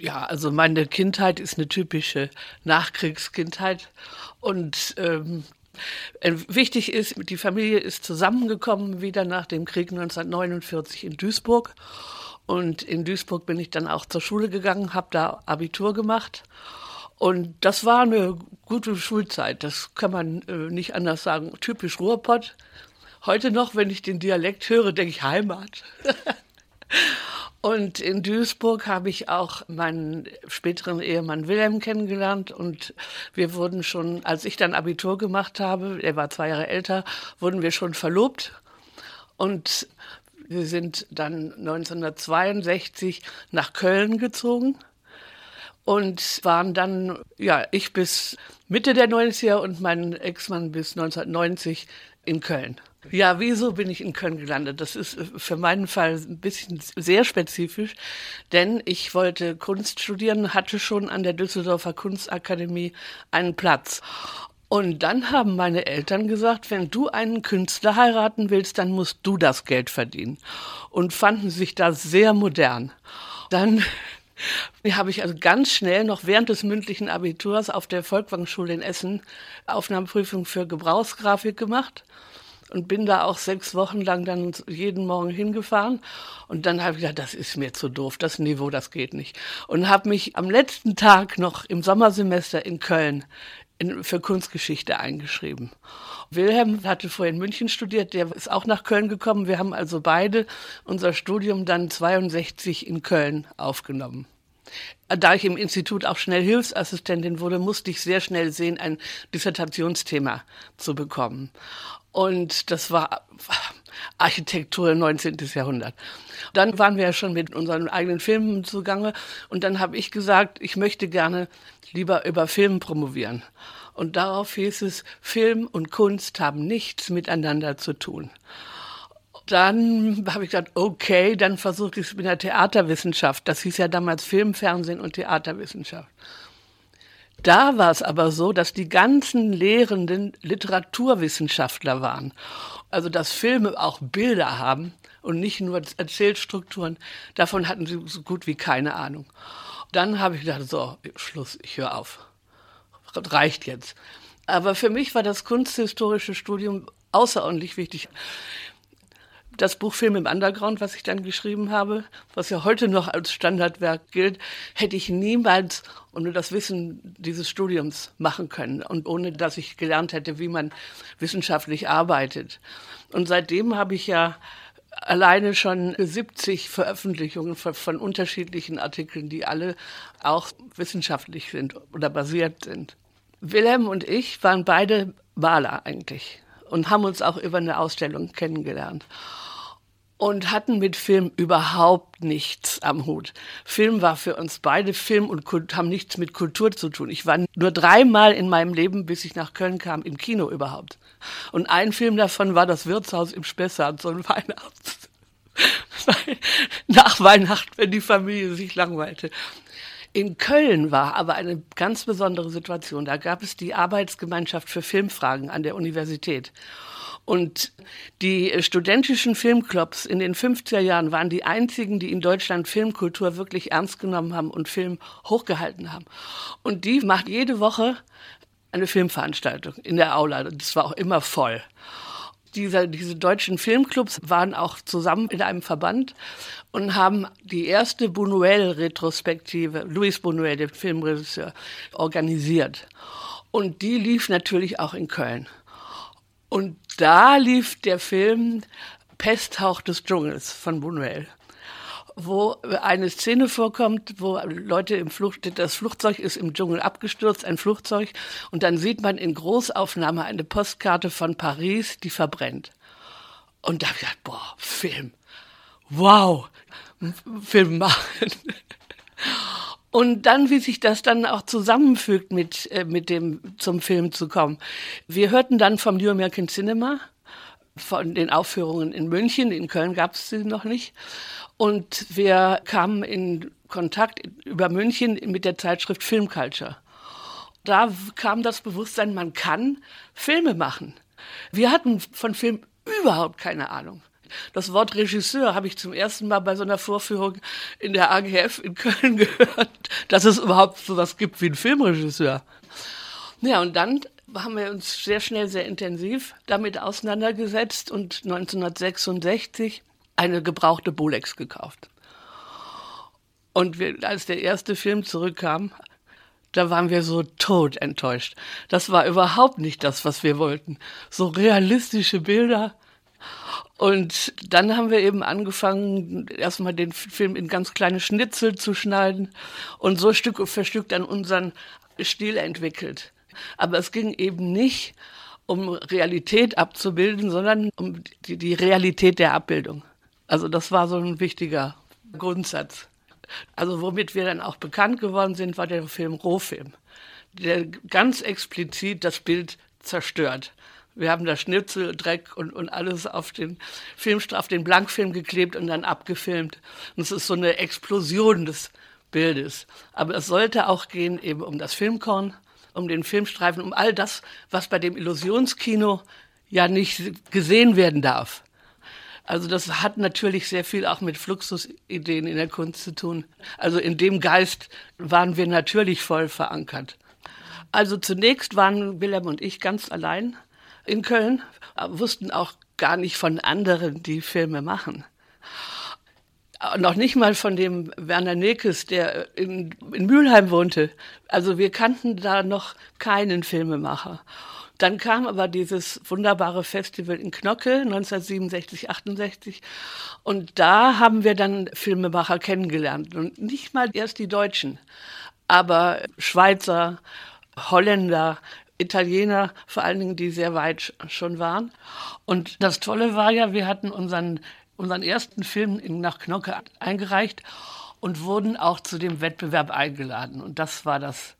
Ja, also meine Kindheit ist eine typische Nachkriegskindheit und ähm, äh, Wichtig ist, die Familie ist zusammengekommen wieder nach dem Krieg 1949 in Duisburg. Und in Duisburg bin ich dann auch zur Schule gegangen, habe da Abitur gemacht. Und das war eine gute Schulzeit, das kann man äh, nicht anders sagen. Typisch Ruhrpott. Heute noch, wenn ich den Dialekt höre, denke ich Heimat. Und in Duisburg habe ich auch meinen späteren Ehemann Wilhelm kennengelernt und wir wurden schon, als ich dann Abitur gemacht habe, er war zwei Jahre älter, wurden wir schon verlobt und wir sind dann 1962 nach Köln gezogen und waren dann, ja, ich bis Mitte der 90er und mein Ex-Mann bis 1990 in Köln. Ja, wieso bin ich in Köln gelandet? Das ist äh, für meinen Fall ein bisschen sehr spezifisch, denn ich wollte Kunst studieren, hatte schon an der Düsseldorfer Kunstakademie einen Platz. Und dann haben meine Eltern gesagt, wenn du einen Künstler heiraten willst, dann musst du das Geld verdienen. Und fanden sich da sehr modern. Dann habe ich also ganz schnell noch während des mündlichen Abiturs auf der Volkwang-Schule in Essen Aufnahmeprüfung für Gebrauchsgrafik gemacht und bin da auch sechs Wochen lang dann jeden Morgen hingefahren. Und dann habe ich gedacht, das ist mir zu doof, das Niveau, das geht nicht. Und habe mich am letzten Tag noch im Sommersemester in Köln in, für Kunstgeschichte eingeschrieben. Wilhelm hatte vorher in München studiert, der ist auch nach Köln gekommen. Wir haben also beide unser Studium dann 62 in Köln aufgenommen. Da ich im Institut auch schnell Hilfsassistentin wurde, musste ich sehr schnell sehen, ein Dissertationsthema zu bekommen. Und das war Architektur im 19. Jahrhundert. Dann waren wir ja schon mit unseren eigenen Filmen zugange und dann habe ich gesagt, ich möchte gerne lieber über Film promovieren. Und darauf hieß es, Film und Kunst haben nichts miteinander zu tun. Dann habe ich gesagt, okay, dann versuche ich es mit der Theaterwissenschaft. Das hieß ja damals Film, Fernsehen und Theaterwissenschaft. Da war es aber so, dass die ganzen Lehrenden Literaturwissenschaftler waren. Also dass Filme auch Bilder haben und nicht nur Erzählstrukturen. Davon hatten sie so gut wie keine Ahnung. Dann habe ich gedacht, so, Schluss, ich höre auf. Reicht jetzt. Aber für mich war das kunsthistorische Studium außerordentlich wichtig das Buch Film im Underground, was ich dann geschrieben habe, was ja heute noch als Standardwerk gilt, hätte ich niemals ohne das Wissen dieses Studiums machen können und ohne dass ich gelernt hätte, wie man wissenschaftlich arbeitet. Und seitdem habe ich ja alleine schon 70 Veröffentlichungen von, unterschiedlichen Artikeln, die alle auch wissenschaftlich sind oder basiert sind. Wilhelm und ich waren beide Maler eigentlich und haben uns auch über eine Ausstellung kennengelernt und hatten mit Film überhaupt nichts am Hut. Film war für uns beide Film und Kult, haben nichts mit Kultur zu tun. Ich war nur dreimal in meinem Leben, bis ich nach Köln kam, im Kino überhaupt. Und ein Film davon war das Wirtshaus im Spessart, so ein Weihnachts nach Weihnachten, wenn die Familie sich langweilte. In Köln war aber eine ganz besondere Situation. Da gab es die Arbeitsgemeinschaft für Filmfragen an der Universität. Und die studentischen Filmclubs in den 50er Jahren waren die einzigen, die in Deutschland Filmkultur wirklich ernst genommen haben und Film hochgehalten haben. Und die macht jede Woche eine Filmveranstaltung in der Aula. Das war auch immer voll. Diese, diese deutschen Filmclubs waren auch zusammen in einem Verband und haben die erste Buñuel-Retrospektive, Luis Buñuel, der Filmregisseur, organisiert. Und die lief natürlich auch in Köln. Und da lief der Film Pesthauch des Dschungels von Buñuel wo eine Szene vorkommt, wo Leute im Flucht, das Flugzeug ist im Dschungel abgestürzt, ein Flugzeug, und dann sieht man in Großaufnahme eine Postkarte von Paris, die verbrennt. Und da habe ich gedacht, boah, Film. Wow, Film machen. Und dann, wie sich das dann auch zusammenfügt mit, äh, mit dem zum Film zu kommen. Wir hörten dann vom New American Cinema, von den Aufführungen in München, in Köln gab es sie noch nicht. Und wir kamen in Kontakt über München mit der Zeitschrift Film Culture. Da kam das Bewusstsein, man kann Filme machen. Wir hatten von Film überhaupt keine Ahnung. Das Wort Regisseur habe ich zum ersten Mal bei so einer Vorführung in der AGF in Köln gehört, dass es überhaupt so was gibt wie ein Filmregisseur. Ja, und dann haben wir uns sehr schnell, sehr intensiv damit auseinandergesetzt und 1966 eine gebrauchte Bolex gekauft. Und wir, als der erste Film zurückkam, da waren wir so tot enttäuscht. Das war überhaupt nicht das, was wir wollten. So realistische Bilder. Und dann haben wir eben angefangen, erstmal den Film in ganz kleine Schnitzel zu schneiden und so Stück für Stück dann unseren Stil entwickelt. Aber es ging eben nicht um Realität abzubilden, sondern um die, die Realität der Abbildung. Also das war so ein wichtiger Grundsatz. Also womit wir dann auch bekannt geworden sind, war der Film Rohfilm, der ganz explizit das Bild zerstört. Wir haben da Schnitzel, Dreck und, und alles auf den Film, auf den Blankfilm geklebt und dann abgefilmt. Und es ist so eine Explosion des Bildes. Aber es sollte auch gehen eben um das Filmkorn, um den Filmstreifen, um all das, was bei dem Illusionskino ja nicht gesehen werden darf. Also das hat natürlich sehr viel auch mit Fluxusideen in der Kunst zu tun. Also in dem Geist waren wir natürlich voll verankert. Also zunächst waren Wilhelm und ich ganz allein in Köln, wussten auch gar nicht von anderen, die Filme machen. Noch nicht mal von dem Werner Nekes, der in, in Mülheim wohnte. Also wir kannten da noch keinen Filmemacher. Dann kam aber dieses wunderbare Festival in Knocke 1967, 68 und da haben wir dann Filmemacher kennengelernt und nicht mal erst die Deutschen, aber Schweizer, Holländer, Italiener, vor allen Dingen, die sehr weit schon waren. Und das Tolle war ja, wir hatten unseren, unseren ersten Film nach Knocke eingereicht und wurden auch zu dem Wettbewerb eingeladen. Und das war das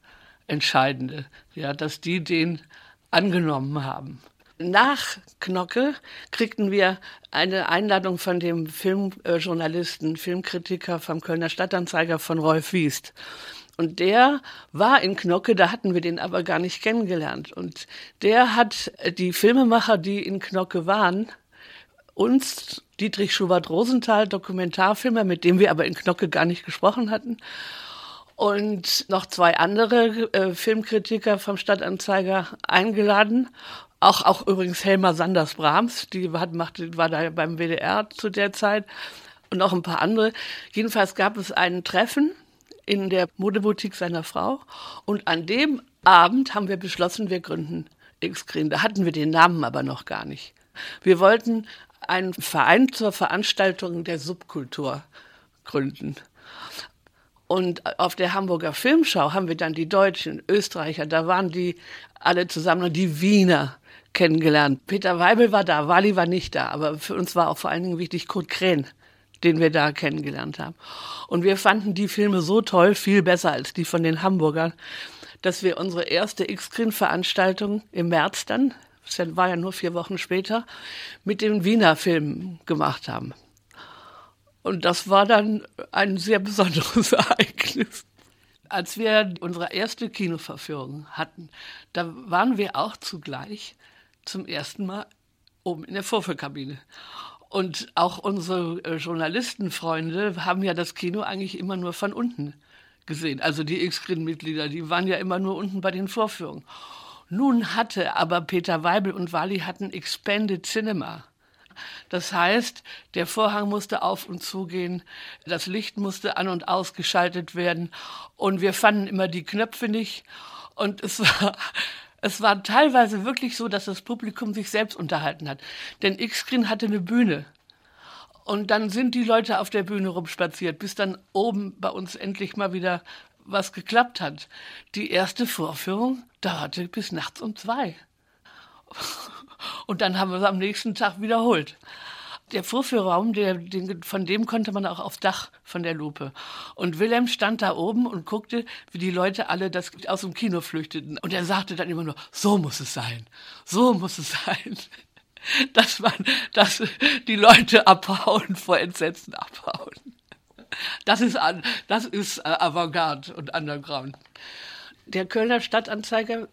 Entscheidende, ja, dass die den angenommen haben. Nach Knocke kriegten wir eine Einladung von dem Filmjournalisten, Filmkritiker vom Kölner Stadtanzeiger von Rolf Wiest. Und der war in Knocke, da hatten wir den aber gar nicht kennengelernt. Und der hat die Filmemacher, die in Knocke waren, uns, Dietrich Schubert-Rosenthal, Dokumentarfilmer, mit dem wir aber in Knocke gar nicht gesprochen hatten, und noch zwei andere äh, Filmkritiker vom Stadtanzeiger eingeladen. Auch, auch übrigens Helma Sanders-Brahms, die hat, machte, war da beim WDR zu der Zeit und noch ein paar andere. Jedenfalls gab es ein Treffen in der Modeboutique seiner Frau und an dem Abend haben wir beschlossen, wir gründen X-Green. Da hatten wir den Namen aber noch gar nicht. Wir wollten einen Verein zur Veranstaltung der Subkultur gründen. Und auf der Hamburger Filmschau haben wir dann die Deutschen, Österreicher, da waren die alle zusammen und die Wiener kennengelernt. Peter Weibel war da, Wally war nicht da, aber für uns war auch vor allen Dingen wichtig Kurt Krähen, den wir da kennengelernt haben. Und wir fanden die Filme so toll, viel besser als die von den Hamburgern, dass wir unsere erste X-Screen-Veranstaltung im März dann, das war ja nur vier Wochen später, mit den Wiener Filmen gemacht haben. Und das war dann ein sehr besonderes Ereignis. Als wir unsere erste Kinoverführung hatten, da waren wir auch zugleich zum ersten Mal oben in der Vorführkabine. Und auch unsere äh, Journalistenfreunde haben ja das Kino eigentlich immer nur von unten gesehen. Also die X-Grin-Mitglieder, die waren ja immer nur unten bei den Vorführungen. Nun hatte aber Peter Weibel und Wally hatten Expanded Cinema. Das heißt, der Vorhang musste auf und zugehen, das Licht musste an und ausgeschaltet werden und wir fanden immer die Knöpfe nicht und es war es war teilweise wirklich so, dass das Publikum sich selbst unterhalten hat. Denn X-Screen hatte eine Bühne. Und dann sind die Leute auf der Bühne rumspaziert, bis dann oben bei uns endlich mal wieder was geklappt hat. Die erste Vorführung dauerte bis nachts um zwei. Und dann haben wir es am nächsten Tag wiederholt. Der Vorführraum, der, den, von dem konnte man auch aufs Dach von der Lupe. Und Wilhelm stand da oben und guckte, wie die Leute alle das aus dem Kino flüchteten. Und er sagte dann immer nur, so muss es sein, so muss es sein. Dass man, dass die Leute abhauen, vor Entsetzen abhauen. Das ist, das ist äh, Avantgarde und Underground. Der Kölner Stadtanzeiger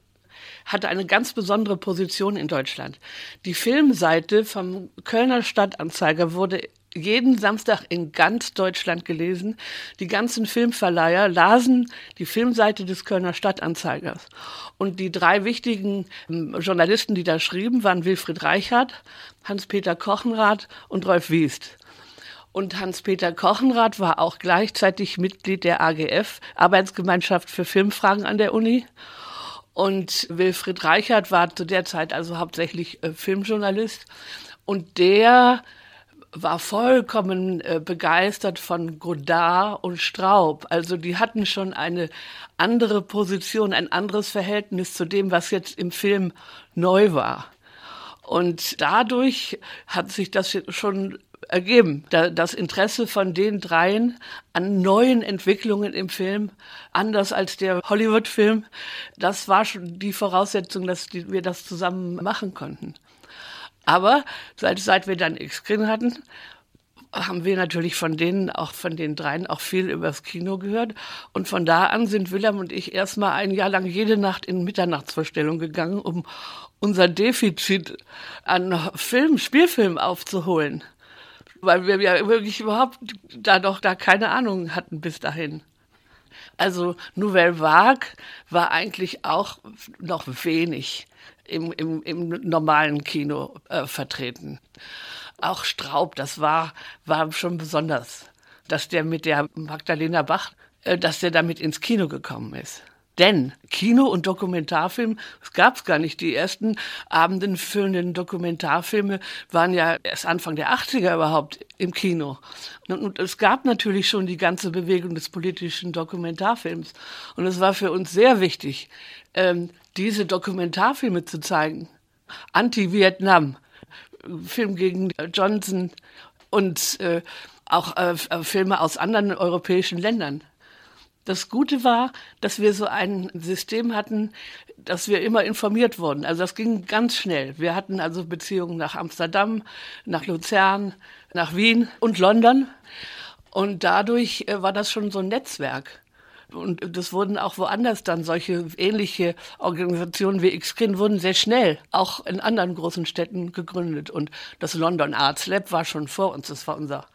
hatte eine ganz besondere Position in Deutschland. Die Filmseite vom Kölner Stadtanzeiger wurde jeden Samstag in ganz Deutschland gelesen. Die ganzen Filmverleiher lasen die Filmseite des Kölner Stadtanzeigers. Und die drei wichtigen ähm, Journalisten, die da schrieben, waren Wilfried Reichert, Hans-Peter Kochenrath und Rolf Wiest. Und Hans-Peter Kochenrath war auch gleichzeitig Mitglied der AGF, Arbeitsgemeinschaft für Filmfragen an der Uni. Und Wilfried Reichert war zu der Zeit also hauptsächlich äh, Filmjournalist. Und der war vollkommen äh, begeistert von Godard und Straub. Also die hatten schon eine andere Position, ein anderes Verhältnis zu dem, was jetzt im Film neu war. Und dadurch hat sich das schon ergeben. Das Interesse von den dreien an neuen Entwicklungen im Film, anders als der Hollywood-Film, das war schon die Voraussetzung, dass wir das zusammen machen konnten. Aber seit, seit wir dann X-Screen hatten, haben wir natürlich von denen, auch von den dreien, auch viel übers Kino gehört. Und von da an sind Willem und ich erstmal ein Jahr lang jede Nacht in Mitternachtsvorstellung gegangen, um unser Defizit an Film, Spielfilm aufzuholen. Weil wir ja wirklich überhaupt da doch da keine Ahnung hatten bis dahin. Also Nouvelle Vague war eigentlich auch noch wenig im, im, im normalen Kino äh, vertreten. Auch Straub, das war, war schon besonders, dass der mit der Magdalena Bach, äh, dass der damit ins Kino gekommen ist. Denn Kino und Dokumentarfilm, gab es gar nicht. Die ersten abendfüllenden Dokumentarfilme waren ja erst Anfang der 80er überhaupt im Kino. Und, und, es gab natürlich schon die ganze Bewegung des politischen Dokumentarfilms. Und es war für uns sehr wichtig, ähm, diese Dokumentarfilme zu zeigen. Anti-Vietnam, Film gegen Johnson und äh, auch äh, Filme aus anderen europäischen Ländern. Das Gute war, dass wir so ein System hatten, dass wir immer informiert wurden. Also das ging ganz schnell. Wir hatten also Beziehungen nach Amsterdam, nach Luzern, nach Wien und London. Und dadurch äh, war das schon so ein Netzwerk. Und das wurden auch woanders dann solche ähnliche Organisationen wie Xkin wurden sehr schnell auch in anderen großen Städten gegründet. Und das London Arts Lab war schon vor uns. Das war unser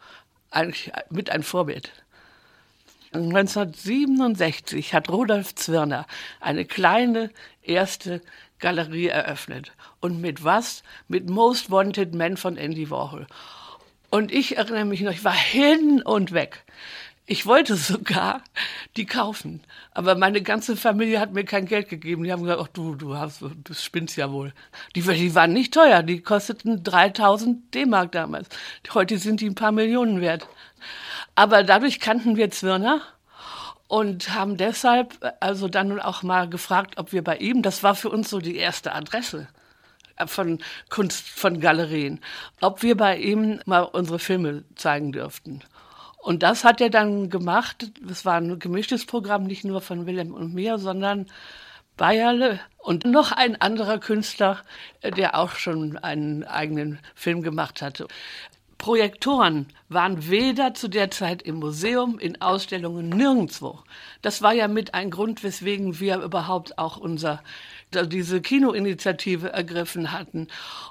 eigentlich mit ein Vorbild. 1967 hat Rudolf Zwirner eine kleine erste Galerie eröffnet. Und mit was? Mit Most Wanted Men von Andy Warhol. Und ich erinnere mich noch, ich war hin und weg. Ich wollte sogar die kaufen, aber meine ganze Familie hat mir kein Geld gegeben. Die haben gesagt, ach du, du hast, du spinnst ja wohl. Die, die waren nicht teuer, die kosteten 3000 D-Mark damals. Heute sind die ein paar Millionen wert. Aber dadurch kannten wir Zwirner und haben deshalb also dann auch mal gefragt, ob wir bei ihm, das war für uns so die erste Adresse von Kunst, von Galerien, ob wir bei ihm mal unsere Filme zeigen dürften. Und das hat er dann gemacht. Es war ein gemischtes Programm, nicht nur von Wilhelm und mir, sondern Bayerle und noch ein anderer Künstler, äh, der auch schon einen eigenen Film gemacht hatte. Projektoren waren weder zu der Zeit im Museum, in Ausstellungen, nirgendwo. Das war ja mit ein Grund, weswegen wir überhaupt auch unser diese Kinoinitiative ergriffen hatten.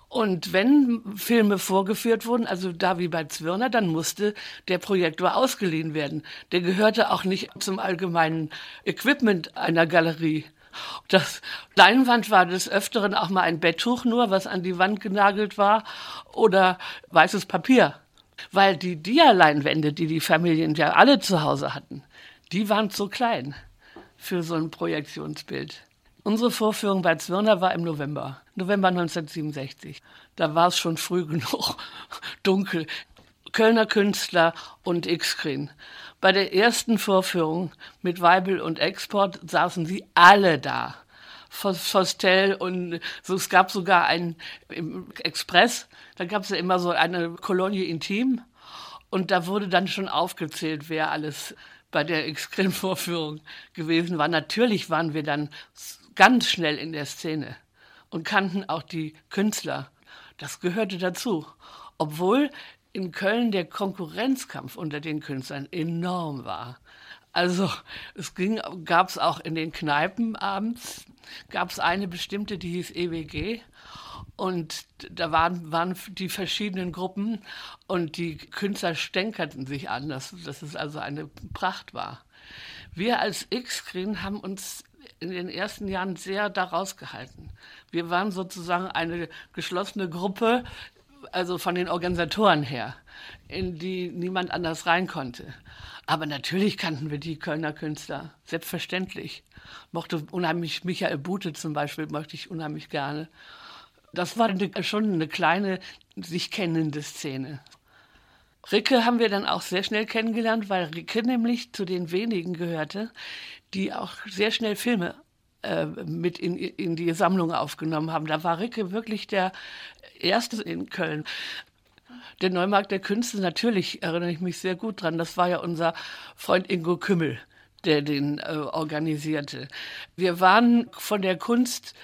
Und wenn Filme vorgeführt wurden, also da wie bei Zwirner, dann musste der Projektor ausgeliehen werden. Der gehörte auch nicht zum allgemeinen Equipment einer Galerie. Das Leinwand war des Öfteren auch mal ein Betttuch nur, was an die Wand genagelt war, oder weißes Papier. Weil die Dia-Leinwände, die die Familien ja alle zu Hause hatten, die waren zu klein für so ein Projektionsbild. Unsere Vorführung bei Zwirner war im November, November 1967. Da war es schon früh genug dunkel. Kölner Künstler und X-Screen. Bei der ersten Vorführung mit Weibel und Export saßen sie alle da. Fostel und so, es gab sogar einen im Express, da gab es ja immer so eine Kolonie Intim und da wurde dann schon aufgezählt, wer alles bei der X-Screen-Vorführung gewesen war. Natürlich waren wir dann ganz schnell in der Szene und kannten auch die Künstler. Das gehörte dazu. Obwohl in Köln der Konkurrenzkampf unter den Künstlern enorm war. Also es gab es auch in den Kneipen abends, gab es eine bestimmte, die hieß EWG. Und da waren, waren die verschiedenen Gruppen und die Künstler stänkerten sich an, dass, dass es also eine Pracht war. Wir als X-Screen haben uns in den ersten Jahren sehr daraus gehalten. Wir waren sozusagen eine geschlossene Gruppe, also von den Organisatoren her, in die niemand anders rein konnte. Aber natürlich kannten wir die Kölner Künstler, selbstverständlich. Mochte unheimlich Michael Bute zum Beispiel, möchte ich unheimlich gerne. Das war eine, schon eine kleine, sich kennende Szene. Ricke haben wir dann auch sehr schnell kennengelernt, weil Ricke nämlich zu den wenigen gehörte, die auch sehr schnell Filme äh, mit in, in die Sammlung aufgenommen haben. Da war Ricke wirklich der Erste in Köln. Der Neumarkt der Künste, natürlich erinnere ich mich sehr gut dran. Das war ja unser Freund Ingo Kümmel, der den äh, organisierte. Wir waren von der Kunst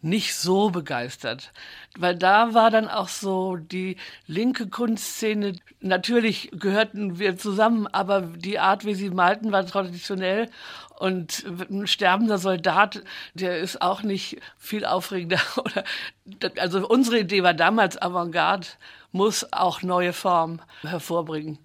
nicht so begeistert, weil da war dann auch so die linke Kunstszene. Natürlich gehörten wir zusammen, aber die Art, wie sie malten, war traditionell und ein sterbender Soldat, der ist auch nicht viel aufregender. also unsere Idee war damals Avantgarde muss auch neue Formen hervorbringen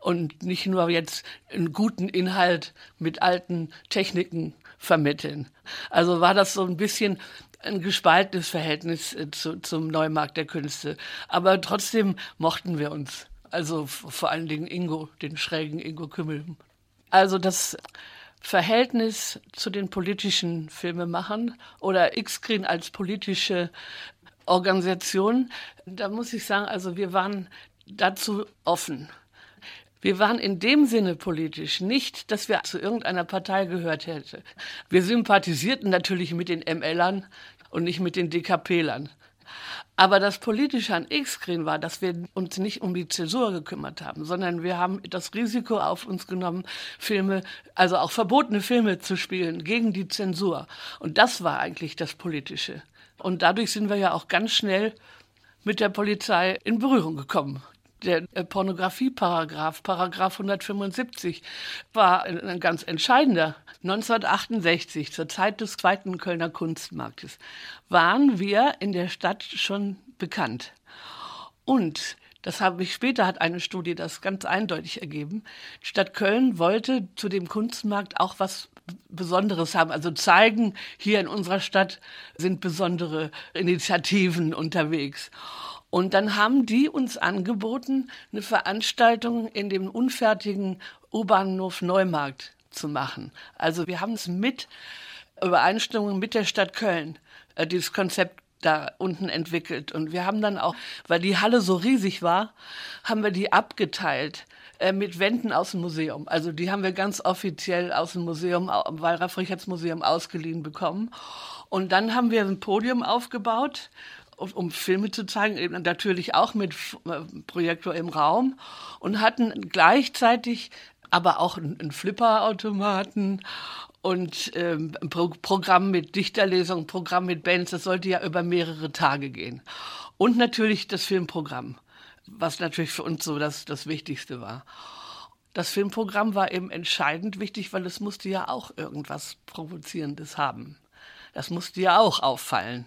und nicht nur jetzt einen guten Inhalt mit alten Techniken vermitteln. Also war das so ein bisschen ein gespaltenes Verhältnis äh, zu, zum Neumarkt der Künste. Aber trotzdem mochten wir uns. Also vor allen Dingen Ingo, den schrägen Ingo Kümmel. Also das Verhältnis zu den politischen Filmemachern oder X-Screen als politische Organisation, da muss ich sagen, also wir waren dazu offen. Wir waren in dem Sinne politisch nicht, dass wir zu irgendeiner Partei gehört hätten. Wir sympathisierten natürlich mit den MLern und nicht mit den DKPlern. Aber das Politische an X-Screen war, dass wir uns nicht um die Zäsur gekümmert haben, sondern wir haben das Risiko auf uns genommen, Filme, also auch verbotene Filme zu spielen gegen die Zensur. Und das war eigentlich das Politische. Und dadurch sind wir ja auch ganz schnell mit der Polizei in Berührung gekommen der äh, Pornografieparagraph, Paragraph 175, war ein ganz entscheidender. 1968, zur Zeit des zweiten Kölner Kunstmarktes, waren wir in der Stadt schon bekannt. Und das habe ich später hat eine Studie das ganz eindeutig ergeben. Die Stadt Köln wollte zu dem Kunstmarkt auch was Besonderes haben, also zeigen, hier in unserer Stadt sind besondere Initiativen unterwegs. Und dann haben die uns angeboten, eine Veranstaltung in dem unfertigen U-Bahnhof Neumarkt zu machen. Also wir haben es mit Übereinstimmung mit der Stadt Köln, äh, dieses Konzept da unten entwickelt. Und wir haben dann auch, weil die Halle so riesig war, haben wir die abgeteilt äh, mit Wänden aus dem Museum. Also die haben wir ganz offiziell aus dem Museum, Wallraf-Richards-Museum ausgeliehen bekommen. Und dann haben wir ein Podium aufgebaut um Filme zu zeigen, eben natürlich auch mit äh, Projektor im Raum und hatten gleichzeitig aber auch einen Flipperautomaten und ähm, Programm mit Dichterlesung, Programm mit Bands, das sollte ja über mehrere Tage gehen. Und natürlich das Filmprogramm, was natürlich für uns so das, das Wichtigste war. Das Filmprogramm war eben entscheidend wichtig, weil es musste ja auch irgendwas Provozierendes haben. Das musste ja auch auffallen.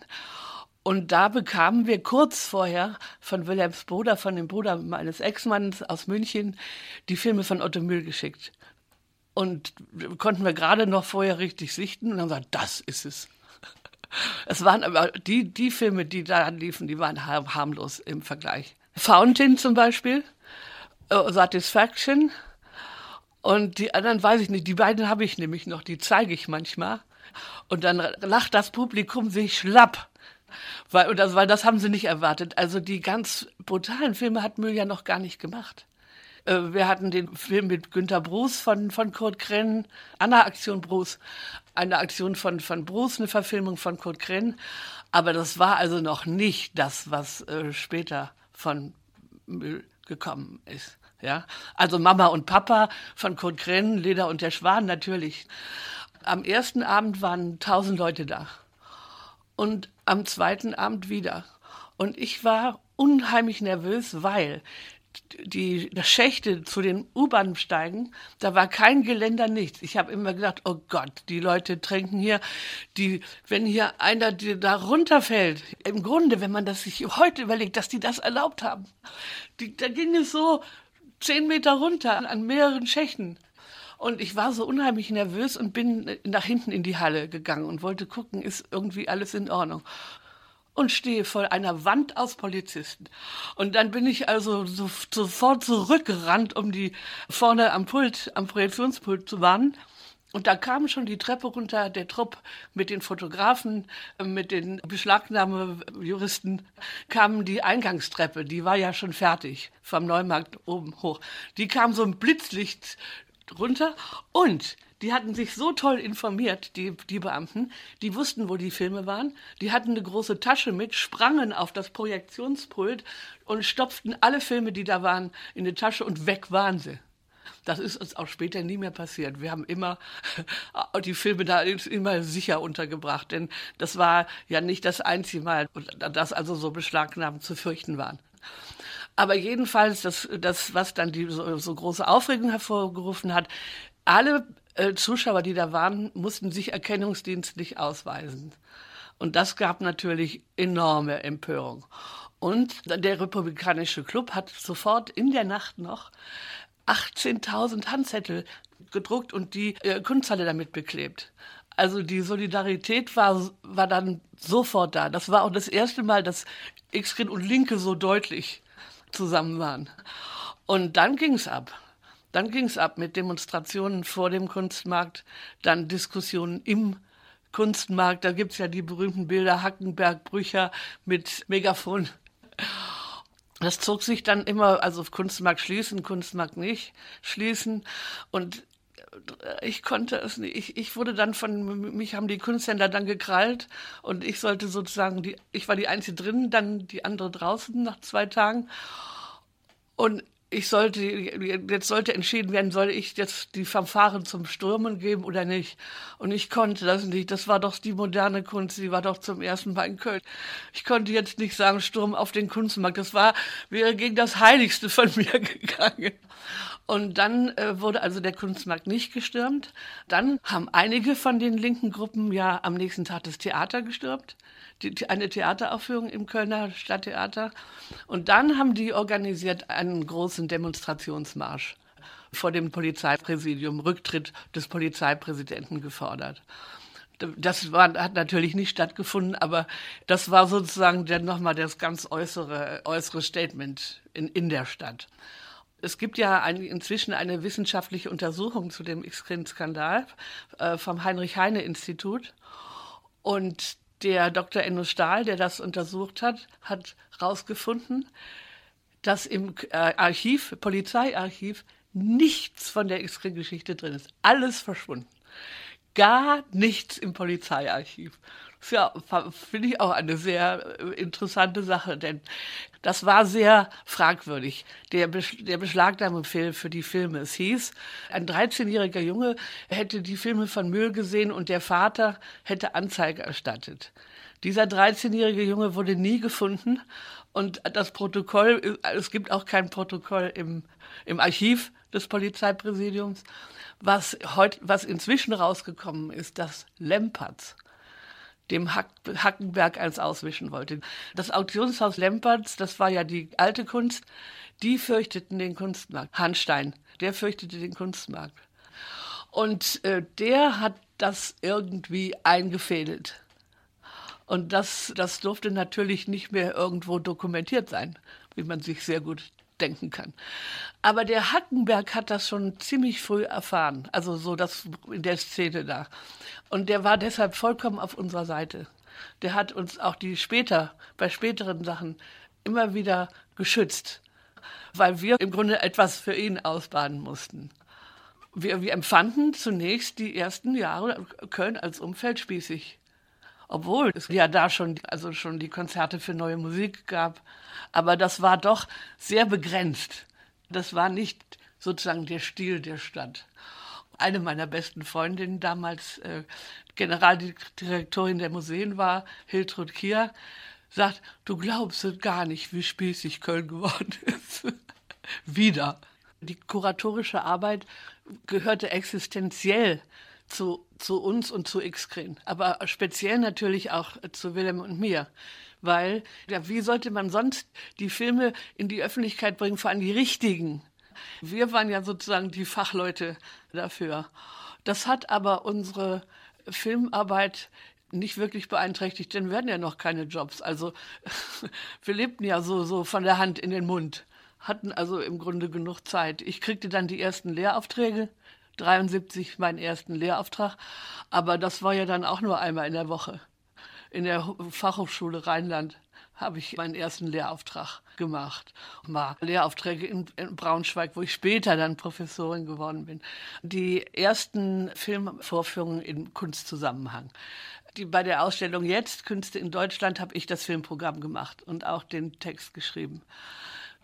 Und da bekamen wir kurz vorher von Wilhelms Bruder, von dem Bruder meines Ex-Manns aus München, die Filme von Otto Mühl geschickt. Und konnten wir gerade noch vorher richtig sichten und haben gesagt, das ist es. Es waren aber die, die Filme, die da liefen, die waren harmlos im Vergleich. Fountain zum Beispiel, uh, Satisfaction und die anderen weiß ich nicht. Die beiden habe ich nämlich noch, die zeige ich manchmal. Und dann lacht das Publikum sich schlapp weil, das, weil das haben sie nicht erwartet. Also die ganz brutalen Filme hat Müll ja noch gar nicht gemacht. Äh, wir hatten den Film mit Günter Bruce von, von Kurt Krenn, Anna Aktion Bruce, eine Aktion von, von Bruce, eine Verfilmung von Kurt Krenn. Aber das war also noch nicht das, was äh, später von Müll gekommen ist. Ja, also Mama und Papa von Kurt Krenn, Leder und der Schwan natürlich. Am ersten Abend waren tausend Leute da und am zweiten Abend wieder. Und ich war unheimlich nervös, weil die Schächte zu den U-Bahn-Steigen, da war kein Geländer, nichts. Ich habe immer gedacht, oh Gott, die Leute tränken hier, die, wenn hier einer die da runterfällt, im Grunde, wenn man das sich heute überlegt, dass die das erlaubt haben, die, da ging es so zehn Meter runter an mehreren Schächten. Und ich war so unheimlich nervös und bin nach hinten in die Halle gegangen und wollte gucken, ist irgendwie alles in Ordnung und stehe vor einer Wand aus Polizisten. Und dann bin ich also so, sofort zurückgerannt, um die vorne am Pult, am Projektionspult zu warnen. Und da kam schon die Treppe runter, der Trupp mit den Fotografen, mit den Beschlagnahmejuristen, kamen die Eingangstreppe, die war ja schon fertig, vom Neumarkt oben hoch. Die kam so ein Blitzlicht runter und die hatten sich so toll informiert, die, die Beamten, die wussten, wo die Filme waren, die hatten eine große Tasche mit, sprangen auf das Projektionspult und stopften alle Filme, die da waren, in die Tasche und weg waren sie. Das ist uns auch später nie mehr passiert. Wir haben immer die Filme da immer sicher untergebracht, denn das war ja nicht das einzige Mal, dass also so Beschlagnahmen zu fürchten waren. Aber jedenfalls, das, das was dann die so, so große Aufregung hervorgerufen hat, alle äh, Zuschauer, die da waren, mussten sich erkennungsdienstlich ausweisen. Und das gab natürlich enorme Empörung. Und der Republikanische Club hat sofort in der Nacht noch 18.000 Handzettel gedruckt und die äh, Kunsthalle damit beklebt. Also die Solidarität war, war dann sofort da. Das war auch das erste Mal, dass X-Grid und Linke so deutlich zusammen waren. Und dann ging es ab. Dann ging es ab mit Demonstrationen vor dem Kunstmarkt, dann Diskussionen im Kunstmarkt. Da gibt es ja die berühmten Bilder Hackenberg, Brücher mit Megafon. Das zog sich dann immer, also Kunstmarkt schließen, Kunstmarkt nicht schließen. Und ich konnte es nicht. Ich, ich wurde dann von, mich haben die Kunsthändler dann gekrallt und ich sollte sozusagen, die, ich war die Einzige drin, dann die andere draußen nach zwei Tagen. Und ich sollte, jetzt sollte entschieden werden, soll ich jetzt die Fanfaren zum Stürmen geben oder nicht. Und ich konnte das nicht. Das war doch die moderne Kunst, die war doch zum ersten Mal in Köln. Ich konnte jetzt nicht sagen, Sturm auf den Kunstmarkt. Das war, wäre gegen das Heiligste von mir gegangen. Und dann äh, wurde also der Kunstmarkt nicht gestürmt. Dann haben einige von den linken Gruppen ja am nächsten Tag das Theater gestürmt die, eine Theateraufführung im Kölner Stadttheater. Und dann haben die organisiert einen großen Demonstrationsmarsch vor dem Polizeipräsidium, Rücktritt des Polizeipräsidenten gefordert. Das war, hat natürlich nicht stattgefunden, aber das war sozusagen dann nochmal das ganz äußere, äußere Statement in, in der Stadt. Es gibt ja ein, inzwischen eine wissenschaftliche Untersuchung zu dem X-Skandal äh, vom Heinrich-Heine-Institut. Und der Dr. Enno Stahl, der das untersucht hat, hat herausgefunden, dass im äh, Archiv, Polizeiarchiv, nichts von der X-Ring-Geschichte drin ist. Alles verschwunden. Gar nichts im Polizeiarchiv. Ja, finde ich auch eine sehr äh, interessante Sache, denn das war sehr fragwürdig, der, Besch der Beschlagnahmefilm für die Filme. Es hieß, ein 13-jähriger Junge hätte die Filme von Müll gesehen und der Vater hätte Anzeige erstattet. Dieser 13-jährige Junge wurde nie gefunden und das Protokoll, es gibt auch kein Protokoll im, im Archiv des Polizeipräsidiums. Was, heut, was inzwischen rausgekommen ist, dass Lempertz dem Hack Hackenberg eins auswischen wollte. Das Auktionshaus Lempertz, das war ja die alte Kunst, die fürchteten den Kunstmarkt. Hanstein, der fürchtete den Kunstmarkt. Und äh, der hat das irgendwie eingefädelt. Und das, das durfte natürlich nicht mehr irgendwo dokumentiert sein, wie man sich sehr gut denken kann. Aber der Hackenberg hat das schon ziemlich früh erfahren, also so das in der Szene da. Und der war deshalb vollkommen auf unserer Seite. Der hat uns auch die später, bei späteren Sachen immer wieder geschützt, weil wir im Grunde etwas für ihn ausbaden mussten. Wir, wir empfanden zunächst die ersten Jahre Köln als umfeldspießig obwohl es ja da schon, also schon die Konzerte für neue Musik gab. Aber das war doch sehr begrenzt. Das war nicht sozusagen der Stil der Stadt. Eine meiner besten Freundinnen damals, äh, Generaldirektorin der Museen war, Hiltrud Kier, sagt, du glaubst gar nicht, wie spießig Köln geworden ist. wieder. Die kuratorische Arbeit gehörte existenziell zu, zu uns und zu X-Screen, aber speziell natürlich auch zu Willem und mir. Weil, ja, wie sollte man sonst die Filme in die Öffentlichkeit bringen, vor allem die richtigen? Wir waren ja sozusagen die Fachleute dafür. Das hat aber unsere Filmarbeit nicht wirklich beeinträchtigt, denn wir hatten ja noch keine Jobs. Also wir lebten ja so, so von der Hand in den Mund, hatten also im Grunde genug Zeit. Ich kriegte dann die ersten Lehraufträge, 73 meinen ersten Lehrauftrag, aber das war ja dann auch nur einmal in der Woche. In der Fachhochschule Rheinland habe ich meinen ersten Lehrauftrag gemacht. Mal Lehraufträge in, in, Braunschweig, wo ich später dann Professorin geworden bin. Die ersten Filmvorführungen im Kunstzusammenhang. Die, bei der Ausstellung Jetzt, Künste in Deutschland, habe ich das Filmprogramm gemacht und auch den Text geschrieben.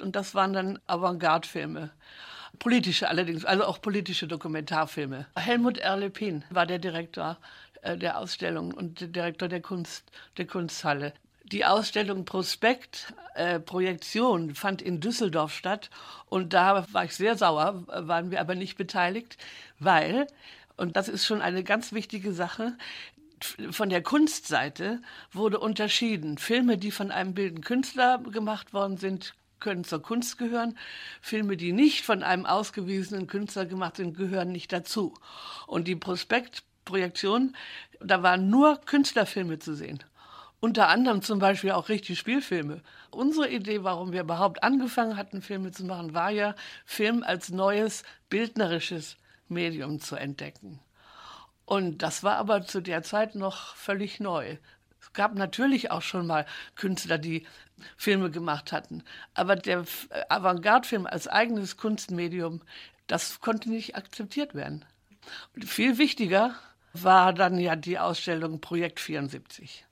Und das waren dann Avantgarde-Filme. Politische allerdings, also auch politische Dokumentarfilme. Helmut Erlepin war der Direktor äh, der Ausstellung und der Direktor der Kunst, der Kunsthalle. Die Ausstellung Prospekt, äh, Projektion, fand in Düsseldorf statt. Und da war ich sehr sauer, waren wir aber nicht beteiligt, weil, und das ist schon eine ganz wichtige Sache, von der Kunstseite wurde unterschieden. Filme, die von einem bildenden Künstler gemacht worden sind, können zur Kunst gehören. Filme, die nicht von einem ausgewiesenen Künstler gemacht sind, gehören nicht dazu. Und die Prospektprojektion, da waren nur Künstlerfilme zu sehen. Unter anderem zum Beispiel auch richtig Spielfilme. Unsere Idee, warum wir überhaupt angefangen hatten, Filme zu machen, war ja, Film als neues bildnerisches Medium zu entdecken. Und das war aber zu der Zeit noch völlig neu. Gab natürlich auch schon mal Künstler, die Filme gemacht hatten. Aber der Avantgarde-Film als eigenes Kunstmedium, das konnte nicht akzeptiert werden. Und viel wichtiger war dann ja die Ausstellung Projekt 74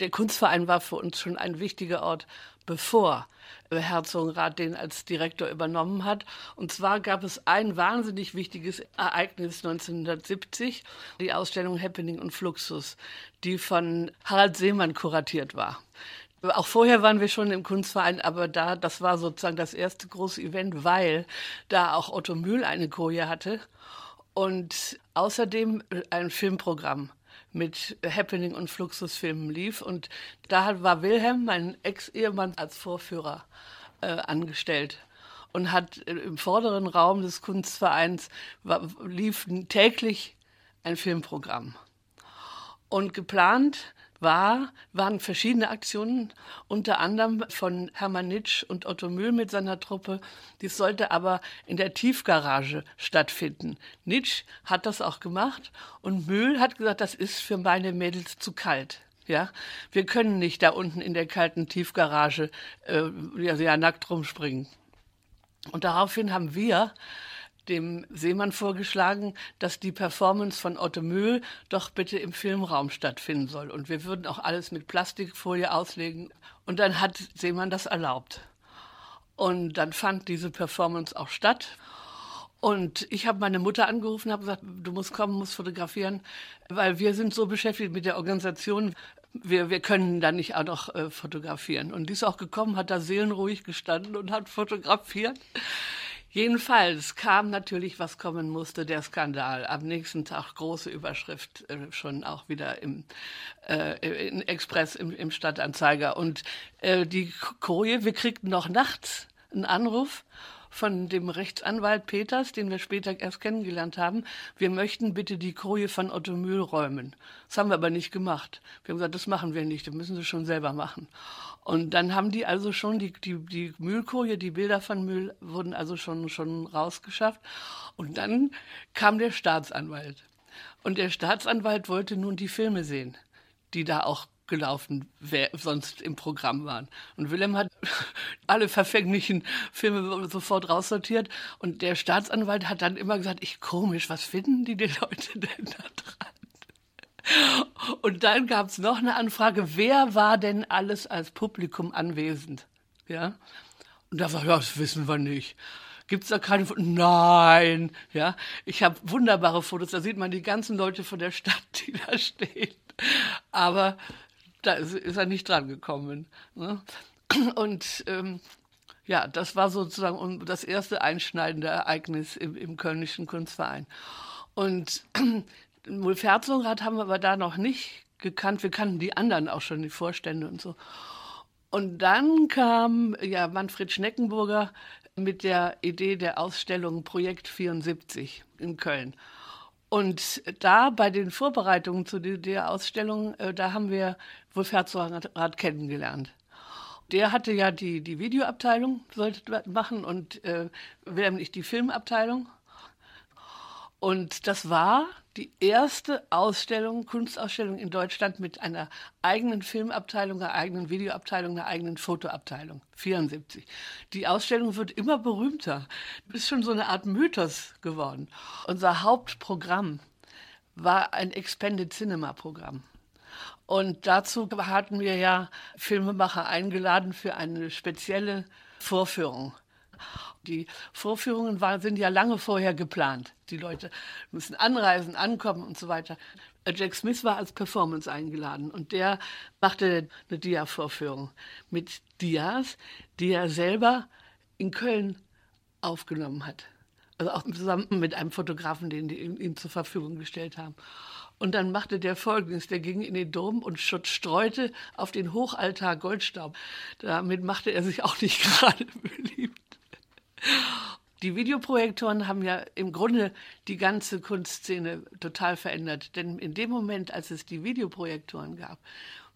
der Kunstverein war für uns schon ein wichtiger Ort, bevor Herzogenrath den als Direktor übernommen hat. Und zwar gab es ein wahnsinnig wichtiges Ereignis 1970, die Ausstellung Happening und Fluxus, die von Harald Seemann kuratiert war. Auch vorher waren wir schon im Kunstverein, aber da, das war sozusagen das erste große Event, weil da auch Otto Mühl eine Koje hatte und außerdem ein Filmprogramm mit Happening und Fluxusfilmen lief. Und da war Wilhelm, mein Ex-Ehemann, als Vorführer äh, angestellt und hat äh, im vorderen Raum des Kunstvereins war, lief täglich ein Filmprogramm. Und geplant war, waren verschiedene Aktionen, unter anderem von Hermann Nitsch und Otto Mühl mit seiner Truppe. Dies sollte aber in der Tiefgarage stattfinden. Nitsch hat das auch gemacht und Mühl hat gesagt, das ist für meine Mädels zu kalt. Ja, wir können nicht da unten in der kalten Tiefgarage äh, ja, ja, nackt rumspringen. Und daraufhin haben wir dem Seemann vorgeschlagen, dass die Performance von Otto Mühl doch bitte im Filmraum stattfinden soll. Und wir würden auch alles mit Plastikfolie auslegen. Und dann hat Seemann das erlaubt. Und dann fand diese Performance auch statt. Und ich habe meine Mutter angerufen, habe gesagt, du musst kommen, musst fotografieren, weil wir sind so beschäftigt mit der Organisation, wir, wir können da nicht auch noch äh, fotografieren. Und die ist auch gekommen, hat da seelenruhig gestanden und hat fotografiert. Jedenfalls kam natürlich, was kommen musste, der Skandal. Am nächsten Tag große Überschrift, äh, schon auch wieder im äh, in Express, im, im Stadtanzeiger. Und äh, die Koje, wir kriegten noch nachts einen Anruf von dem Rechtsanwalt Peters, den wir später erst kennengelernt haben, wir möchten bitte die Koje von Otto Mühl räumen. Das haben wir aber nicht gemacht. Wir haben gesagt, das machen wir nicht, das müssen Sie schon selber machen. Und dann haben die also schon, die, die, die Mühlkoje, die Bilder von Mühl wurden also schon, schon rausgeschafft. Und dann kam der Staatsanwalt. Und der Staatsanwalt wollte nun die Filme sehen, die da auch gelaufen wer sonst im Programm waren. Und Willem hat alle verfänglichen Filme sofort raussortiert. Und der Staatsanwalt hat dann immer gesagt, ich komisch, was finden die, die Leute denn da dran? Und dann gab es noch eine Anfrage, wer war denn alles als Publikum anwesend? Ja. Und da war, ja, das wissen wir nicht. Gibt es da keine Fotos? Nein. Ja. Ich habe wunderbare Fotos, da sieht man die ganzen Leute von der Stadt, die da stehen. Aber da ist, ist er nicht dran gekommen. Ne? Und ähm, Ja, das war sozusagen das erste einschneidende Ereignis im, im Kölnischen Kunstverein. Und Mulf Herzogenrath haben wir aber da noch nicht gekannt. Wir kannten die anderen auch schon, die Vorstände und so. Und dann kam ja Manfred Schneckenburger mit der Idee der Ausstellung Projekt 74 in Köln. Und da bei den Vorbereitungen zu der Ausstellung, äh, da haben wir Wolf Herzogenrath kennengelernt. Der hatte ja die, die Videoabteilung, sollte machen, und äh, Wilhelm nicht die Filmabteilung. Und das war die erste Ausstellung, Kunstausstellung in Deutschland mit einer eigenen Filmabteilung, einer eigenen Videoabteilung, einer eigenen Fotoabteilung. 74. Die Ausstellung wird immer berühmter. Ist schon so eine Art Mythos geworden. Unser Hauptprogramm war ein Expanded Cinema Programm. Und dazu hatten wir ja Filmemacher eingeladen für eine spezielle Vorführung. Die Vorführungen waren, sind ja lange vorher geplant. Die Leute müssen anreisen, ankommen und so weiter. Jack Smith war als Performance eingeladen und der machte eine Dia-Vorführung mit Dias, die er selber in Köln aufgenommen hat. Also auch zusammen mit einem Fotografen, den die ihm zur Verfügung gestellt haben. Und dann machte der Folgendes, der ging in den Dom und streute auf den Hochaltar Goldstaub. Damit machte er sich auch nicht gerade beliebt. Die Videoprojektoren haben ja im Grunde die ganze Kunstszene total verändert. Denn in dem Moment, als es die Videoprojektoren gab,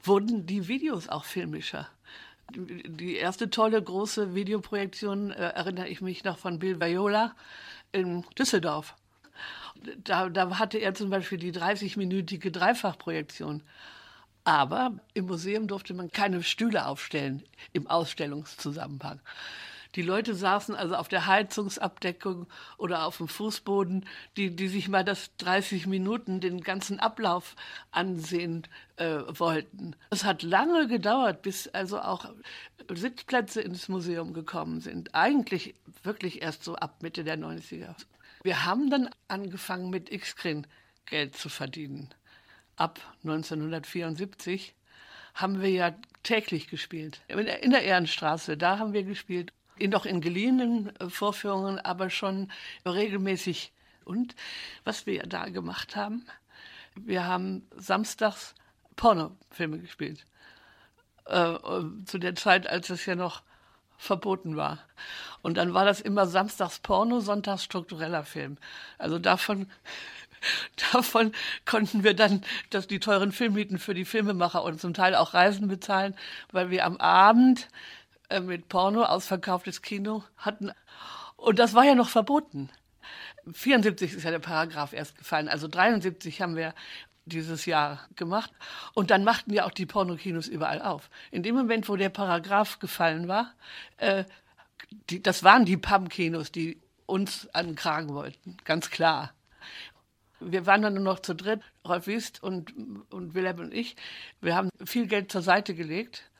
wurden die Videos auch filmischer. Die erste tolle große Videoprojektion äh, erinnere ich mich noch von Bill Viola in Düsseldorf. Da, da hatte er zum Beispiel die 30-minütige Dreifachprojektion. Aber im Museum durfte man keine Stühle aufstellen im Ausstellungszusammenhang. Die Leute saßen also auf der Heizungsabdeckung oder auf dem Fußboden, die, die sich mal das 30 Minuten den ganzen Ablauf ansehen äh, wollten. Es hat lange gedauert, bis also auch Sitzplätze ins Museum gekommen sind. Eigentlich wirklich erst so ab Mitte der 90er. Wir haben dann angefangen mit X-Screen Geld zu verdienen. Ab 1974 haben wir ja täglich gespielt. In der Ehrenstraße, da haben wir gespielt noch in geliehenen äh, Vorführungen, aber schon regelmäßig. Und was wir da gemacht haben, wir haben samstags Pornofilme gespielt. Äh, zu der Zeit, als es ja noch verboten war. Und dann war das immer samstags Porno, sonntags struktureller Film. Also davon, davon konnten wir dann dass die teuren Filmmieten für die Filmemacher und zum Teil auch Reisen bezahlen, weil wir am Abend äh, mit Porno ausverkauftes Kino hatten. Und das war ja noch verboten. 74 ist ja der Paragraph erst gefallen. Also 73 haben wir dieses Jahr gemacht. Und dann machten ja auch die Pornokinos überall auf. In dem Moment, wo der Paragraph gefallen war, äh, die, das waren die PAM-Kinos, die uns an den Kragen wollten. Ganz klar. Wir waren dann nur noch zu dritt, Rolf Wiest und, und Wilhelm und ich. Wir haben viel Geld zur Seite gelegt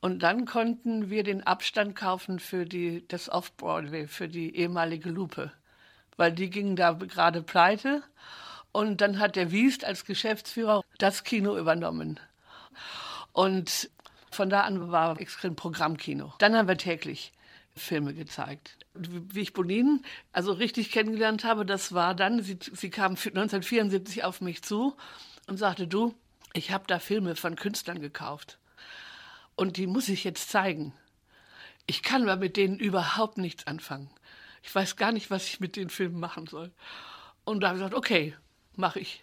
und dann konnten wir den Abstand kaufen für die, das Off-Broadway, für die ehemalige Lupe. Weil die gingen da gerade pleite. Und dann hat der Wiest als Geschäftsführer das Kino übernommen. Und von da an war Extrem Programmkino. Dann haben wir täglich Filme gezeigt. Wie ich Bonin also richtig kennengelernt habe, das war dann, sie, sie kam 1974 auf mich zu und sagte, du, ich habe da Filme von Künstlern gekauft. Und die muss ich jetzt zeigen. Ich kann aber mit denen überhaupt nichts anfangen. Ich weiß gar nicht, was ich mit den Filmen machen soll. Und da habe ich gesagt, okay, mache ich.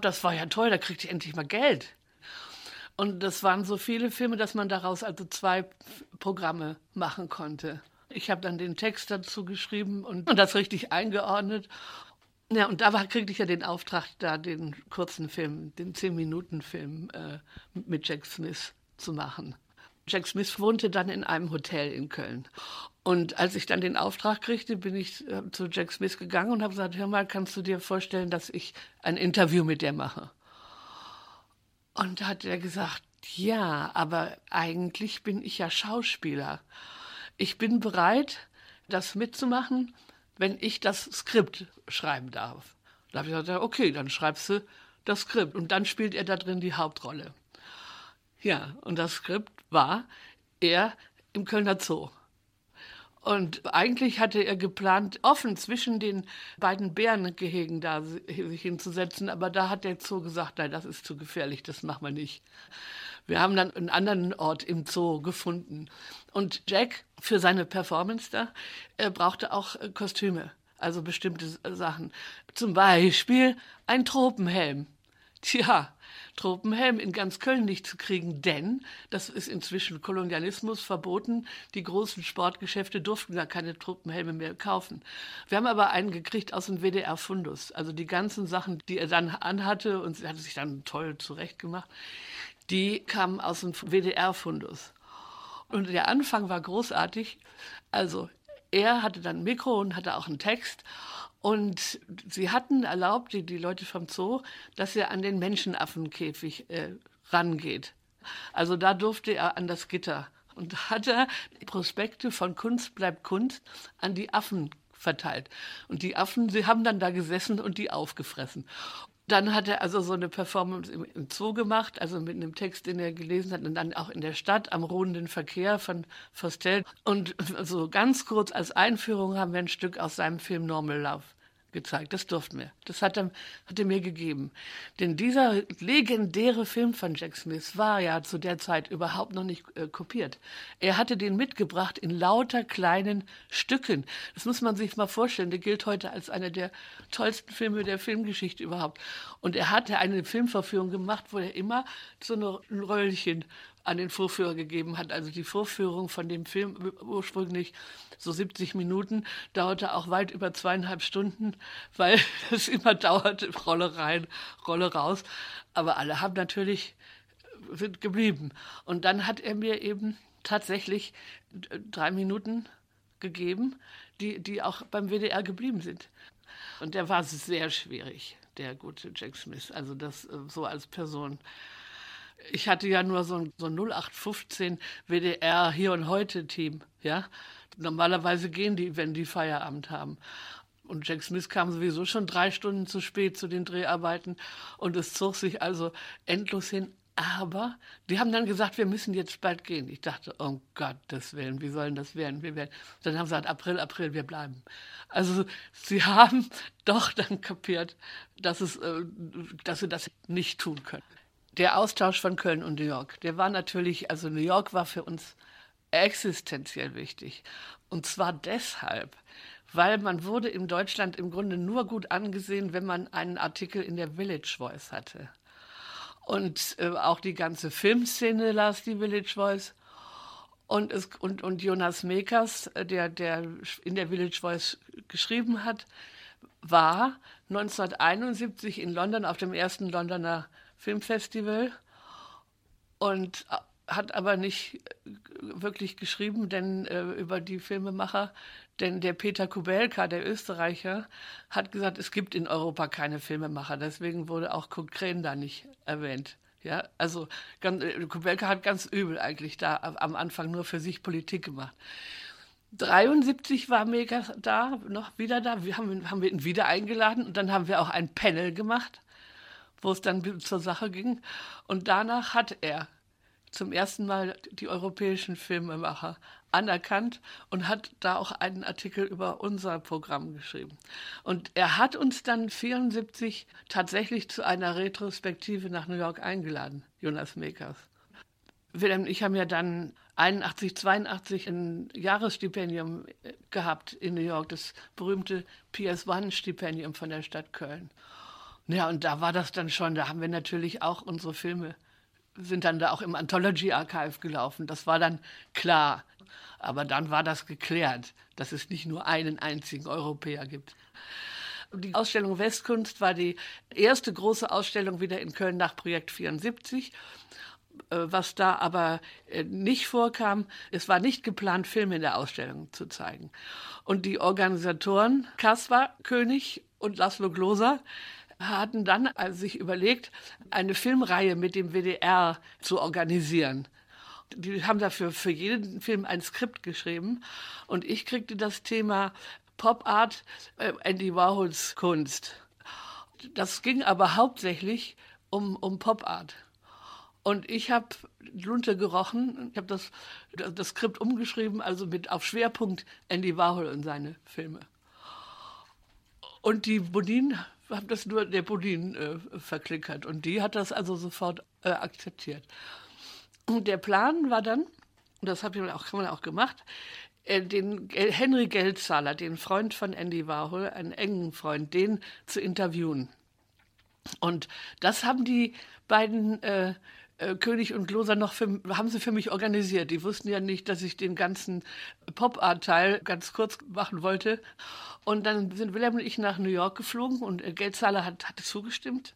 Das war ja toll, da kriegte ich endlich mal Geld. Und das waren so viele Filme, dass man daraus also zwei Programme machen konnte. Ich habe dann den Text dazu geschrieben und, und das richtig eingeordnet. Ja, und da kriegte ich ja den Auftrag, da den kurzen Film, den Zehn-Minuten-Film äh, mit Jack Smith zu machen. Jack Smith wohnte dann in einem Hotel in Köln. Und als ich dann den Auftrag kriegte, bin ich äh, zu Jack Smith gegangen und habe gesagt, hör mal, kannst du dir vorstellen, dass ich ein Interview mit dir mache? Und da hat er gesagt, ja, aber eigentlich bin ich ja Schauspieler. Ich bin bereit, das mitzumachen, wenn ich das Skript schreiben darf. Da habe ich gesagt, okay, dann schreibst du das Skript. Und dann spielt er da drin die Hauptrolle. Ja, und das Skript war er im Kölner Zoo. Und eigentlich hatte er geplant, offen zwischen den beiden Bärengehegen da sich hinzusetzen, aber da hat der Zoo gesagt, nein, das ist zu gefährlich, das machen wir nicht. Wir haben dann einen anderen Ort im Zoo gefunden. Und Jack für seine Performance da er brauchte auch äh, Kostüme, also bestimmte Sachen. Zum Beispiel ein Tropenhelm. Tja, Tropenhelm in ganz Köln nicht zu kriegen, denn das ist inzwischen Kolonialismus verboten. Die großen Sportgeschäfte durften da keine Tropenhelme mehr kaufen. Wir haben aber einen gekriegt aus dem WDR-Fundus. Also die ganzen Sachen, die er dann anhatte und sie hatte sich dann toll zurechtgemacht, die kamen aus dem WDR-Fundus. Und der Anfang war großartig. Also er hatte dann ein Mikro und hatte auch einen Text. Und sie hatten erlaubt, die, die Leute vom Zoo, dass er an den Menschenaffenkäfig äh, rangeht. Also da durfte er an das Gitter und hat er Prospekte von Kunst bleibt Kunst an die Affen verteilt. Und die Affen, sie haben dann da gesessen und die aufgefressen. Dann hat er also so eine Performance im, im, Zoo gemacht, also mit einem Text, den er gelesen hat, und dann auch in der Stadt am ruhenden Verkehr von Fostel. Und so ganz kurz als Einführung haben wir ein Stück aus seinem Film Normal Love gezeigt. Das durften wir. Das hat er, hat er mir gegeben. Denn dieser legendäre Film von Jack Smith war ja zu der Zeit überhaupt noch nicht äh, kopiert. Er hatte den mitgebracht in lauter kleinen Stücken. Das muss man sich mal vorstellen. Der gilt heute als einer der tollsten Filme der Filmgeschichte überhaupt. Und er hatte eine Filmverführung gemacht, wo er immer so ein Röllchen an den Vorführer gegeben hat. Also die Vorführung von dem Film ursprünglich so 70 Minuten, dauerte auch weit über zweieinhalb Stunden, weil es immer dauerte, Rolle rein, Rolle raus. Aber alle haben natürlich, sind geblieben. Und dann hat er mir eben tatsächlich drei Minuten gegeben, die, die auch beim WDR geblieben sind. Und der war sehr schwierig, der gute Jack Smith, also das äh, so als Person ich hatte ja nur so ein, so ein 0815 WDR Hier und Heute Team, ja. Normalerweise gehen die, wenn die Feierabend haben. Und Jack Smith kam sowieso schon drei Stunden zu spät zu den Dreharbeiten und es zog sich also endlos hin. Aber die haben dann gesagt, wir müssen jetzt bald gehen. Ich dachte, um Gottes Willen, wie sollen das werden? Wir werden. Dann haben sie gesagt, April, April, wir bleiben. Also sie haben doch dann kapiert, dass, es, äh, dass sie das nicht tun können der Austausch von Köln und New York, der war natürlich, also New York war für uns existenziell wichtig. Und zwar deshalb, weil man wurde in Deutschland im Grunde nur gut angesehen, wenn man einen Artikel in der Village Voice hatte. Und äh, auch die ganze Filmszene las die Village Voice. Und, es, und, und Jonas Mekers, äh, der, der in der Village Voice geschrieben hat, war 1971 in London auf dem ersten Londoner Filmfestival und äh, hat aber nicht äh, wirklich geschrieben, denn äh, über die Filmemacher, denn der Peter Kubelka, der Österreicher, hat gesagt, es gibt in Europa keine Filmemacher, deswegen wurde auch Kukren da nicht erwähnt. Ja, also ganz, äh, Kubelka hat ganz übel eigentlich da am Anfang nur für sich Politik gemacht. 73 war Mega da, noch wieder da. Wir haben, haben wir ihn wieder eingeladen und dann haben wir auch ein Panel gemacht wo es dann zur Sache ging. Und danach hat er zum ersten Mal die europäischen Filmemacher anerkannt und hat da auch einen Artikel über unser Programm geschrieben. Und er hat uns dann 74 tatsächlich zu einer Retrospektive nach New York eingeladen, Jonas Makers. Wilhelm und ich haben ja dann 81, 82 ein Jahresstipendium gehabt in New York, das berühmte PS1-Stipendium von der Stadt Köln. Ja, und da war das dann schon, da haben wir natürlich auch unsere Filme, sind dann da auch im Anthology Archive gelaufen. Das war dann klar. Aber dann war das geklärt, dass es nicht nur einen einzigen Europäer gibt. Die Ausstellung Westkunst war die erste große Ausstellung wieder in Köln nach Projekt 74. Äh, was da aber äh, nicht vorkam, es war nicht geplant, Filme in der Ausstellung zu zeigen. Und die Organisatoren, Kaspar König und Laszlo Gloser, hatten dann also sich überlegt, eine Filmreihe mit dem WDR zu organisieren. Die haben dafür für jeden Film ein Skript geschrieben und ich kriegte das Thema Pop Art, äh, Andy Warhols Kunst. Das ging aber hauptsächlich um, um Pop Art. Und ich habe Lunte gerochen. Ich habe das, das Skript umgeschrieben, also mit auf Schwerpunkt Andy Warhol und seine Filme. Und die Bodin haben das nur der Bodin äh, verklickert. Und die hat das also sofort äh, akzeptiert. Und der Plan war dann, und das hat man auch, kann man auch gemacht, äh, den Henry Geldzahler, den Freund von Andy Warhol, einen engen Freund, den zu interviewen. Und das haben die beiden äh, äh, König und Gloser noch für, haben sie für mich organisiert. Die wussten ja nicht, dass ich den ganzen Pop-Art-Teil ganz kurz machen wollte. Und dann sind William und ich nach New York geflogen und äh, Geldzahler hat, hatte zugestimmt.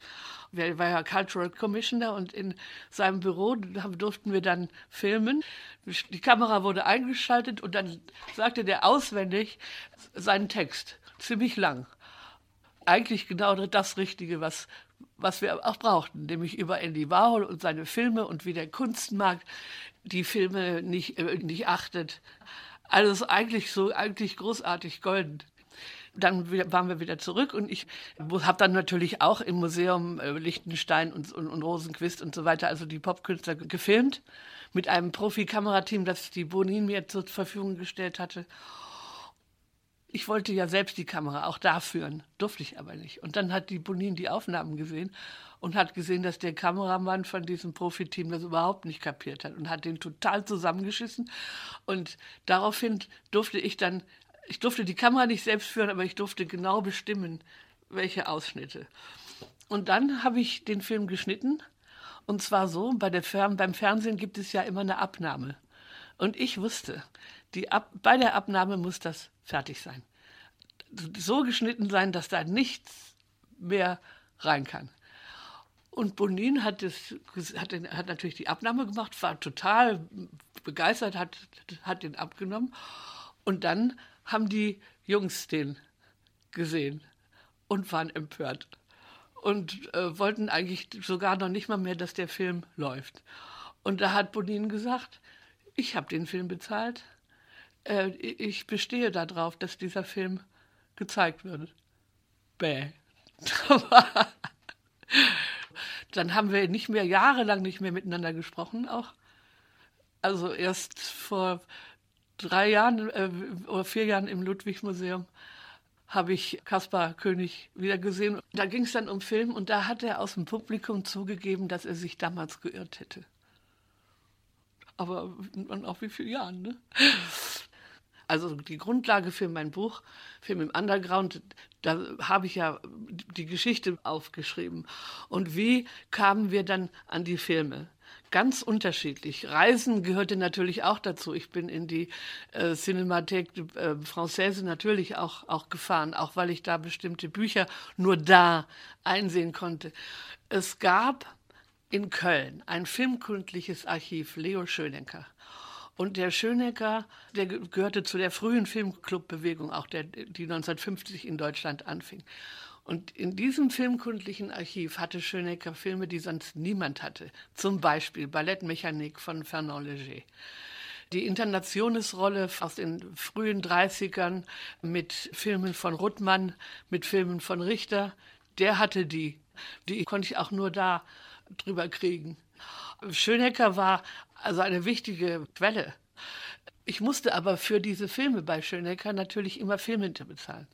Er war ja Cultural Commissioner und in seinem Büro durften wir dann filmen. Die Kamera wurde eingeschaltet und dann sagte der auswendig seinen Text. Ziemlich lang eigentlich genau das Richtige, was, was wir auch brauchten, nämlich über Andy Warhol und seine Filme und wie der Kunstmarkt die Filme nicht, äh, nicht achtet. Alles eigentlich so, eigentlich großartig golden. Dann waren wir wieder zurück und ich habe dann natürlich auch im Museum äh, Lichtenstein und, und, und Rosenquist und so weiter, also die Popkünstler gefilmt mit einem Profi-Kamerateam, das die Bonin mir zur Verfügung gestellt hatte ich wollte ja selbst die Kamera auch da führen, durfte ich aber nicht. Und dann hat die Bonin die Aufnahmen gesehen und hat gesehen, dass der Kameramann von diesem Profiteam das überhaupt nicht kapiert hat und hat den total zusammengeschissen. Und daraufhin durfte ich dann, ich durfte die Kamera nicht selbst führen, aber ich durfte genau bestimmen, welche Ausschnitte. Und dann habe ich den Film geschnitten. Und zwar so, bei der Fern beim Fernsehen gibt es ja immer eine Abnahme. Und ich wusste, die Ab bei der Abnahme muss das fertig sein. So geschnitten sein, dass da nichts mehr rein kann. Und Bonin hat, das, hat, den, hat natürlich die Abnahme gemacht, war total begeistert, hat, hat den abgenommen. Und dann haben die Jungs den gesehen und waren empört und äh, wollten eigentlich sogar noch nicht mal mehr, dass der Film läuft. Und da hat Bonin gesagt, ich habe den Film bezahlt, äh, ich bestehe darauf, dass dieser Film gezeigt wird. Bäh. Dann haben wir nicht mehr, jahrelang nicht mehr miteinander gesprochen auch. Also erst vor drei Jahren äh, oder vier Jahren im Ludwig-Museum habe ich Kaspar König wieder gesehen. Da ging es dann um Film und da hat er aus dem Publikum zugegeben, dass er sich damals geirrt hätte. Aber auch wie viele Jahren, ne? Also die Grundlage für mein Buch, Film im Underground, da habe ich ja die Geschichte aufgeschrieben. Und wie kamen wir dann an die Filme? Ganz unterschiedlich. Reisen gehörte natürlich auch dazu. Ich bin in die äh, Cinémathèque äh, Française natürlich auch, auch gefahren, auch weil ich da bestimmte Bücher nur da einsehen konnte. Es gab in Köln ein filmkundliches Archiv, Leo Schönenker. Und der Schönecker, der gehörte zu der frühen Filmclub-Bewegung, auch der, die 1950 in Deutschland anfing. Und in diesem filmkundlichen Archiv hatte Schönecker Filme, die sonst niemand hatte. Zum Beispiel Ballettmechanik von Fernand Léger. Die Internationesrolle aus den frühen 30ern mit Filmen von Ruttmann, mit Filmen von Richter, der hatte die. Die konnte ich auch nur da drüber kriegen. Schönecker war also eine wichtige Quelle. Ich musste aber für diese Filme bei Schönecker natürlich immer Filmhinter bezahlen.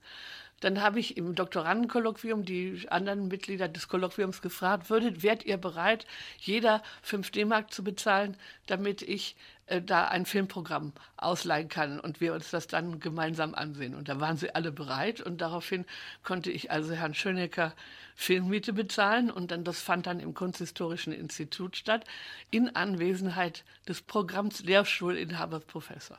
Dann habe ich im Doktorandenkolloquium die anderen Mitglieder des Kolloquiums gefragt, würdet, wärt ihr bereit, jeder 5 D-Mark zu bezahlen, damit ich da ein Filmprogramm ausleihen kann und wir uns das dann gemeinsam ansehen. Und da waren sie alle bereit und daraufhin konnte ich also Herrn Schönecker Filmmiete bezahlen und dann das fand dann im Kunsthistorischen Institut statt in Anwesenheit des Programms Lehrstuhlinhabers Professor.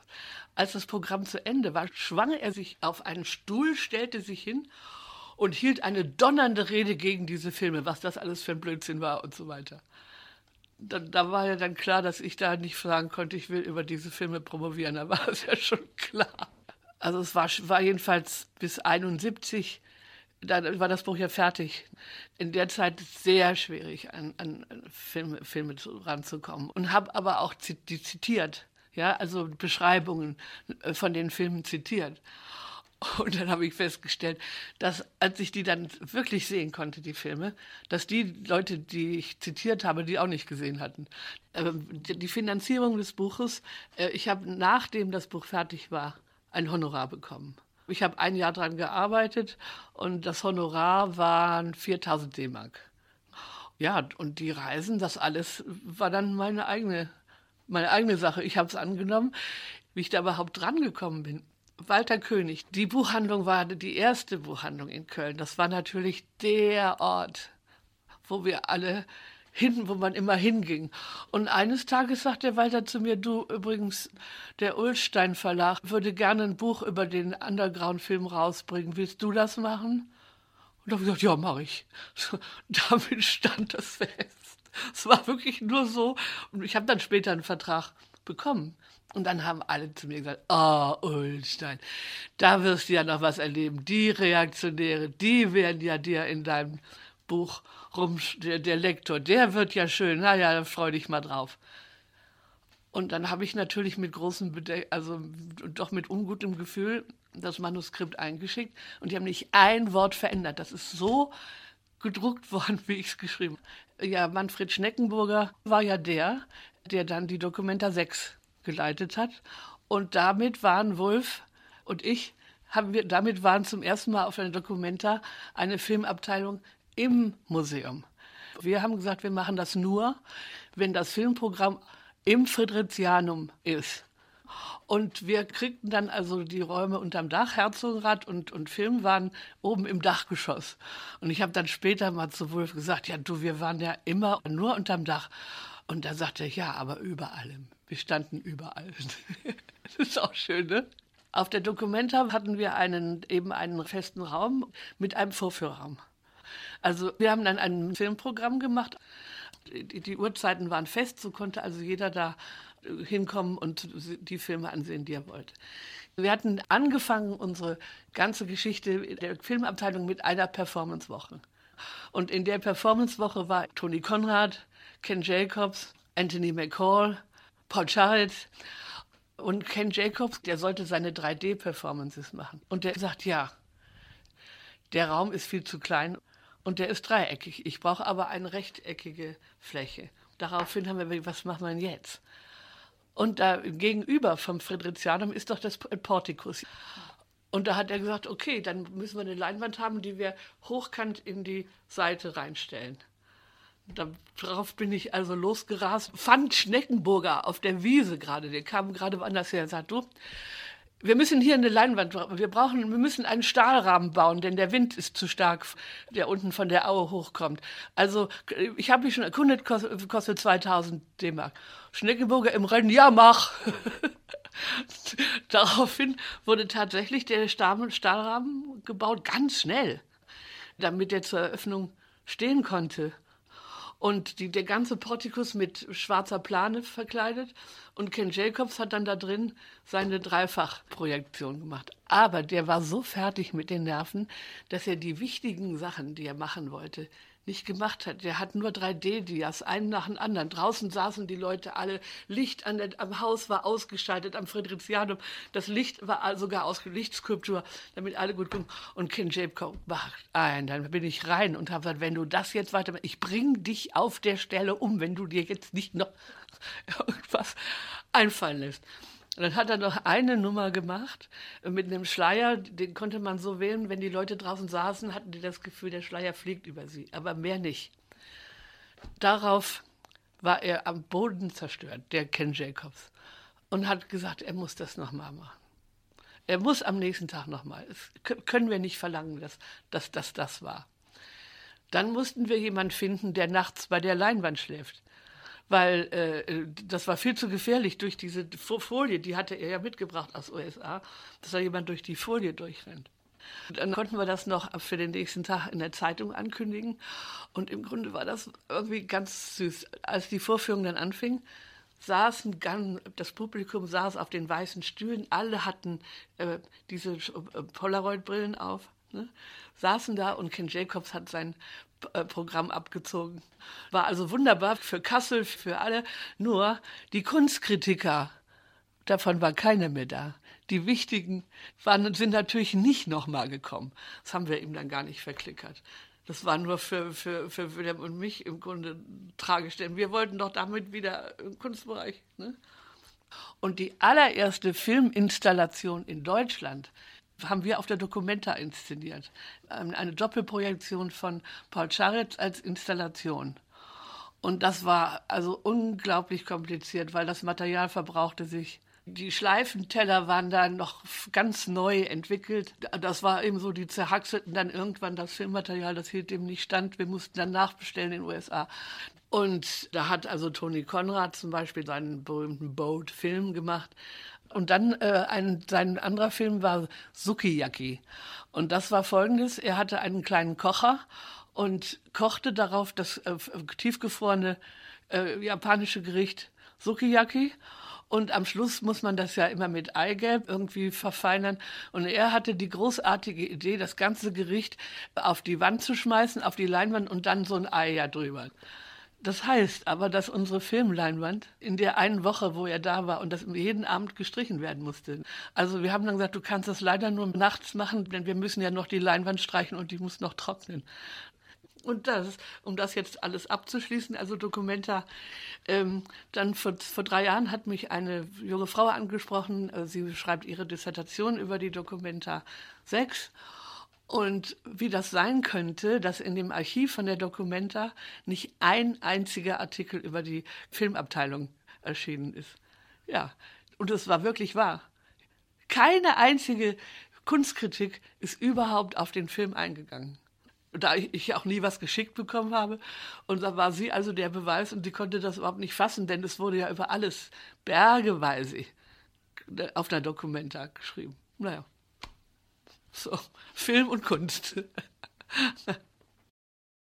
Als das Programm zu Ende war, schwang er sich auf einen Stuhl, stellte sich hin und hielt eine donnernde Rede gegen diese Filme, was das alles für ein Blödsinn war und so weiter da, da, war ja dann klar, dass ich da nicht sagen konnte, ich will über diese Filme promovieren. Da war es ja schon klar. Also es war, war jedenfalls bis 71, da war das Buch ja fertig. In der Zeit sehr schwierig, an, an Filme, Filme ranzukommen. Und habe aber auch die zitiert, ja, also Beschreibungen äh, von den Filmen zitiert. Und dann habe ich festgestellt, dass als ich die dann wirklich sehen konnte, die Filme, dass die Leute, die ich zitiert habe, die auch nicht gesehen hatten. Ähm, die Finanzierung des Buches, äh, ich habe nachdem das Buch fertig war, ein Honorar bekommen. Ich habe ein Jahr daran gearbeitet und das Honorar waren 4000 D-Mark. Ja, und die Reisen, das alles war dann meine eigene, meine eigene Sache. Ich habe es angenommen, wie ich da überhaupt drangekommen bin. Walter König, die Buchhandlung war die erste Buchhandlung in Köln. Das war natürlich der Ort, wo wir alle hin, wo man immer hinging. Und eines Tages sagte Walter zu mir, du übrigens, der Ulstein Verlag würde gerne ein Buch über den Underground-Film rausbringen. Willst du das machen? Und da habe ich gesagt, ja, mache ich. So, damit stand das fest. Es war wirklich nur so. Und ich habe dann später einen Vertrag bekommen. Und dann haben alle zu mir gesagt, oh, Ulstein, da wirst du ja noch was erleben. Die Reaktionäre, die werden ja dir in deinem Buch rum, der, der Lektor, der wird ja schön. Na ja, da freu dich mal drauf. Und dann habe ich natürlich mit großem, Bede also doch mit ungutem Gefühl das Manuskript eingeschickt und die haben nicht ein Wort verändert. Das ist so gedruckt worden, wie ich es geschrieben habe. Ja, Manfred Schneckenburger war ja der, der dann die Dokumenta 6 geleitet hat. Und damit waren Wolf und ich, haben wir, damit waren zum ersten Mal auf einer Dokumenta eine Filmabteilung im Museum. Wir haben gesagt, wir machen das nur, wenn das Filmprogramm im Friedrichianum ist. Und wir kriegten dann also die Räume unterm Dach, Herzogenrad und, und Film waren oben im Dachgeschoss. Und ich habe dann später mal zu Wolf gesagt, ja du, wir waren ja immer nur unterm Dach. Und da sagte er, ja, aber überall. Wir standen überall. das ist auch schön, ne? Auf der Documenta hatten wir einen, eben einen festen Raum mit einem Vorführraum. Also wir haben dann ein Filmprogramm gemacht. Die, die Uhrzeiten waren fest, so konnte also jeder da äh, hinkommen und die Filme ansehen, die er wollte. Wir hatten angefangen unsere ganze Geschichte der Filmabteilung mit einer Performancewoche. Und in der Performancewoche war Tony Conrad, Ken Jacobs, Anthony McCall, Paul Jarrett und Ken Jacobs, der sollte seine 3D-Performances machen. Und der sagt, ja, der Raum ist viel zu klein und der ist dreieckig. Ich brauche aber eine rechteckige Fläche. Daraufhin haben wir, was machen wir jetzt? Und da gegenüber vom Friedrichianum ist doch das Portikus. Und da hat er gesagt, okay, dann müssen wir eine Leinwand haben, die wir hochkant in die Seite reinstellen. Darauf bin ich also losgerast, fand Schneckenburger auf der Wiese gerade, der kam gerade woanders her und sagt, du, wir müssen hier eine Leinwand, wir brauchen, wir müssen einen Stahlrahmen bauen, denn der Wind ist zu stark, der unten von der Aue hochkommt. Also, ich habe mich schon erkundet, kostet, kostet 2000 D-Mark. Schneckenburger im Rennen, ja, mach. Daraufhin wurde tatsächlich der Stahlrahmen gebaut, ganz schnell, damit er zur Eröffnung stehen konnte und die, der ganze Portikus mit schwarzer Plane verkleidet. Und Ken Jacobs hat dann da drin seine Dreifachprojektion gemacht. Aber der war so fertig mit den Nerven, dass er die wichtigen Sachen, die er machen wollte, nicht gemacht hat. Der hat nur 3D-Dias, einen nach dem anderen. Draußen saßen die Leute alle. Licht an der, am Haus war ausgeschaltet, am Friedrichianum. Das Licht war sogar aus Lichtskulptur, damit alle gut gucken. Und Ken Jacob macht ein. Dann bin ich rein und habe gesagt, wenn du das jetzt weiter, ich bring dich auf der Stelle um, wenn du dir jetzt nicht noch irgendwas einfallen lässt. Und dann hat er noch eine Nummer gemacht mit einem Schleier, den konnte man so wählen, wenn die Leute draußen saßen, hatten die das Gefühl, der Schleier fliegt über sie, aber mehr nicht. Darauf war er am Boden zerstört, der Ken Jacobs, und hat gesagt, er muss das nochmal machen. Er muss am nächsten Tag nochmal. Das können wir nicht verlangen, dass, dass das das war. Dann mussten wir jemanden finden, der nachts bei der Leinwand schläft weil äh, das war viel zu gefährlich durch diese Folie, die hatte er ja mitgebracht aus USA, dass da jemand durch die Folie durchrennt. Und dann konnten wir das noch für den nächsten Tag in der Zeitung ankündigen. Und im Grunde war das irgendwie ganz süß. Als die Vorführung dann anfing, saßen ganz, das Publikum saß auf den weißen Stühlen, alle hatten äh, diese äh, Polaroid-Brillen auf, ne? saßen da und Ken Jacobs hat sein äh, Programm abgezogen. War also wunderbar für Kassel, für alle. Nur die Kunstkritiker, Davon war keiner mehr da. Die wichtigen waren, sind natürlich nicht nochmal gekommen. Das haben wir ihm dann gar nicht verklickert. Das war nur für, für, für Wilhelm und mich im Grunde tragisch, denn wir wollten doch damit wieder im Kunstbereich. Ne? Und die allererste Filminstallation in Deutschland haben wir auf der Documenta inszeniert. Ähm, eine Doppelprojektion von Paul Scharitz als Installation. Und das war also unglaublich kompliziert, weil das Material verbrauchte sich. Die Schleifenteller waren da noch ganz neu entwickelt. Das war eben so, die zerhackselten dann irgendwann das Filmmaterial, das hielt dem nicht stand. Wir mussten dann nachbestellen in den USA. Und da hat also Tony Conrad zum Beispiel seinen berühmten Boat-Film gemacht. Und dann äh, ein, sein anderer Film war Sukiyaki. Und das war folgendes: Er hatte einen kleinen Kocher und kochte darauf das äh, tiefgefrorene äh, japanische Gericht Sukiyaki. Und am Schluss muss man das ja immer mit Eigelb irgendwie verfeinern. Und er hatte die großartige Idee, das ganze Gericht auf die Wand zu schmeißen, auf die Leinwand und dann so ein Ei ja drüber. Das heißt aber, dass unsere Filmleinwand in der einen Woche, wo er da war und das jeden Abend gestrichen werden musste. Also wir haben dann gesagt, du kannst das leider nur nachts machen, denn wir müssen ja noch die Leinwand streichen und die muss noch trocknen. Und das, um das jetzt alles abzuschließen, also Dokumenta, ähm, dann vor, vor drei Jahren hat mich eine junge Frau angesprochen. Äh, sie schreibt ihre Dissertation über die Dokumenta 6. Und wie das sein könnte, dass in dem Archiv von der Documenta nicht ein einziger Artikel über die Filmabteilung erschienen ist. Ja, und es war wirklich wahr. Keine einzige Kunstkritik ist überhaupt auf den Film eingegangen da ich auch nie was geschickt bekommen habe. Und da war sie also der Beweis und sie konnte das überhaupt nicht fassen, denn es wurde ja über alles bergeweise auf der Dokumenta geschrieben. Naja, so, Film und Kunst.